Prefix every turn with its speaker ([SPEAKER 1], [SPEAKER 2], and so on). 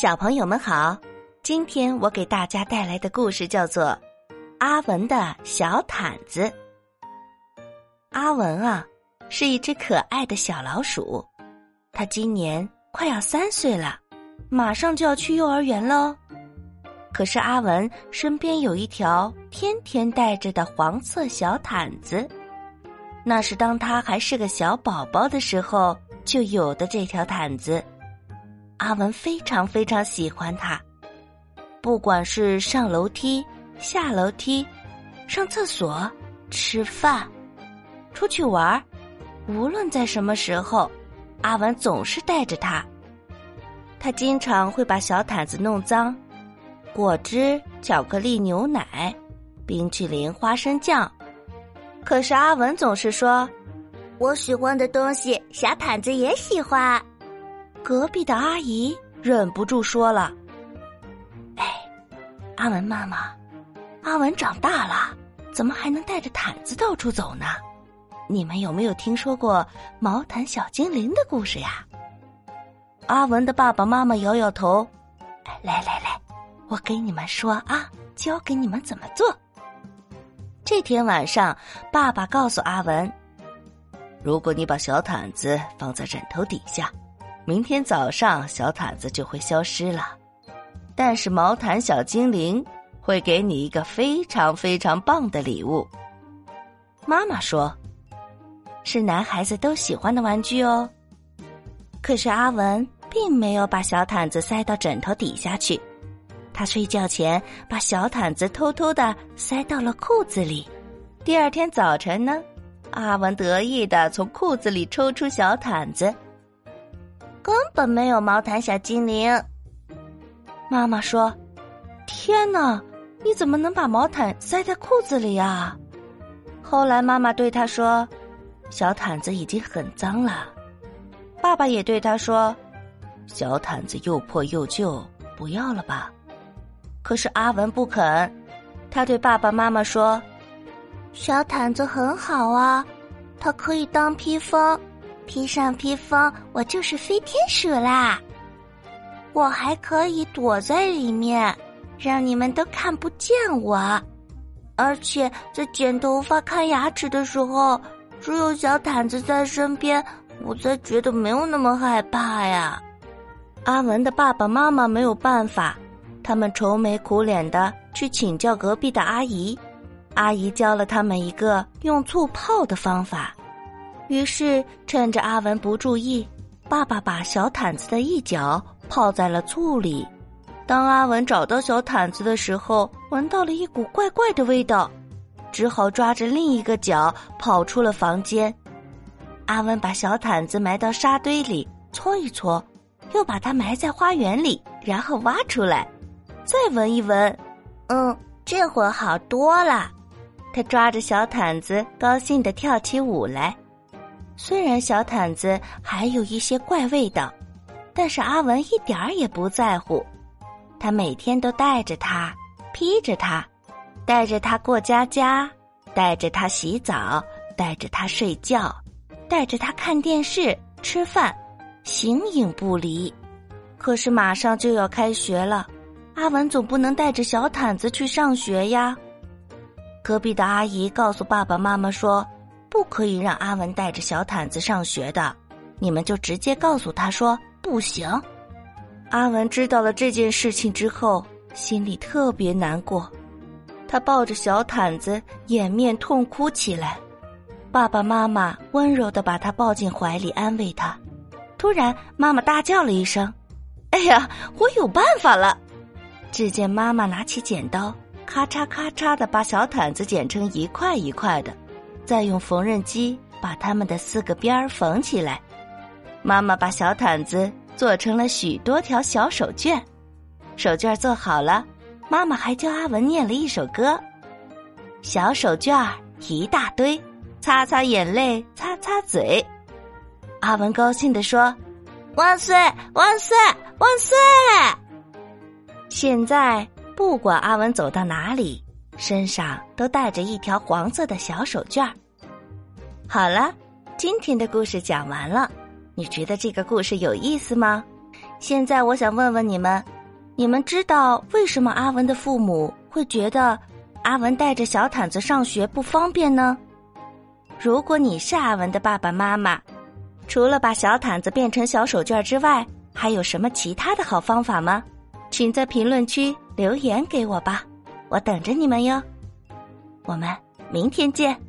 [SPEAKER 1] 小朋友们好，今天我给大家带来的故事叫做《阿文的小毯子》。阿文啊，是一只可爱的小老鼠，它今年快要三岁了，马上就要去幼儿园喽。可是阿文身边有一条天天带着的黄色小毯子，那是当他还是个小宝宝的时候就有的这条毯子。阿文非常非常喜欢它，不管是上楼梯、下楼梯、上厕所、吃饭、出去玩无论在什么时候，阿文总是带着它。他经常会把小毯子弄脏，果汁、巧克力、牛奶、冰淇淋、花生酱，可是阿文总是说：“
[SPEAKER 2] 我喜欢的东西，小毯子也喜欢。”
[SPEAKER 1] 隔壁的阿姨忍不住说了：“哎，阿文妈妈，阿文长大了，怎么还能带着毯子到处走呢？你们有没有听说过毛毯小精灵的故事呀？”阿文的爸爸妈妈摇摇头：“来来来，我给你们说啊，教给你们怎么做。”这天晚上，爸爸告诉阿文：“
[SPEAKER 3] 如果你把小毯子放在枕头底下。”明天早上，小毯子就会消失了，但是毛毯小精灵会给你一个非常非常棒的礼物。
[SPEAKER 1] 妈妈说：“是男孩子都喜欢的玩具哦。”可是阿文并没有把小毯子塞到枕头底下去，他睡觉前把小毯子偷偷的塞到了裤子里。第二天早晨呢，阿文得意的从裤子里抽出小毯子。
[SPEAKER 2] 根本没有毛毯小精灵。
[SPEAKER 1] 妈妈说：“天哪，你怎么能把毛毯塞在裤子里啊？”后来妈妈对他说：“小毯子已经很脏了。”爸爸也对他说：“
[SPEAKER 3] 小毯子又破又旧，不要了吧？”
[SPEAKER 1] 可是阿文不肯，他对爸爸妈妈说：“
[SPEAKER 2] 小毯子很好啊，它可以当披风。”披上披风，我就是飞天鼠啦！我还可以躲在里面，让你们都看不见我。而且在剪头发、看牙齿的时候，只有小毯子在身边，我才觉得没有那么害怕呀。
[SPEAKER 1] 阿文的爸爸妈妈没有办法，他们愁眉苦脸的去请教隔壁的阿姨，阿姨教了他们一个用醋泡的方法。于是，趁着阿文不注意，爸爸把小毯子的一角泡在了醋里。当阿文找到小毯子的时候，闻到了一股怪怪的味道，只好抓着另一个角跑出了房间。阿文把小毯子埋到沙堆里搓一搓，又把它埋在花园里，然后挖出来，再闻一闻，
[SPEAKER 2] 嗯，这会好多了。
[SPEAKER 1] 他抓着小毯子，高兴的跳起舞来。虽然小毯子还有一些怪味道，但是阿文一点儿也不在乎。他每天都带着它，披着它，带着它过家家，带着它洗澡，带着它睡觉，带着它看电视、吃饭，形影不离。可是马上就要开学了，阿文总不能带着小毯子去上学呀。隔壁的阿姨告诉爸爸妈妈说。不可以让阿文带着小毯子上学的，你们就直接告诉他说不行。阿文知道了这件事情之后，心里特别难过，他抱着小毯子掩面痛哭起来。爸爸妈妈温柔的把他抱进怀里安慰他。突然，妈妈大叫了一声：“哎呀，我有办法了！”只见妈妈拿起剪刀，咔嚓咔嚓的把小毯子剪成一块一块的。再用缝纫机把它们的四个边儿缝起来。妈妈把小毯子做成了许多条小手绢，手绢做好了，妈妈还教阿文念了一首歌：小手绢儿一大堆，擦擦眼泪，擦擦嘴。阿文高兴地说：“
[SPEAKER 2] 万岁，万岁，万岁！”
[SPEAKER 1] 现在不管阿文走到哪里。身上都带着一条黄色的小手绢儿。好了，今天的故事讲完了，你觉得这个故事有意思吗？现在我想问问你们，你们知道为什么阿文的父母会觉得阿文带着小毯子上学不方便呢？如果你是阿文的爸爸妈妈，除了把小毯子变成小手绢之外，还有什么其他的好方法吗？请在评论区留言给我吧，我等着你们哟。我们明天见。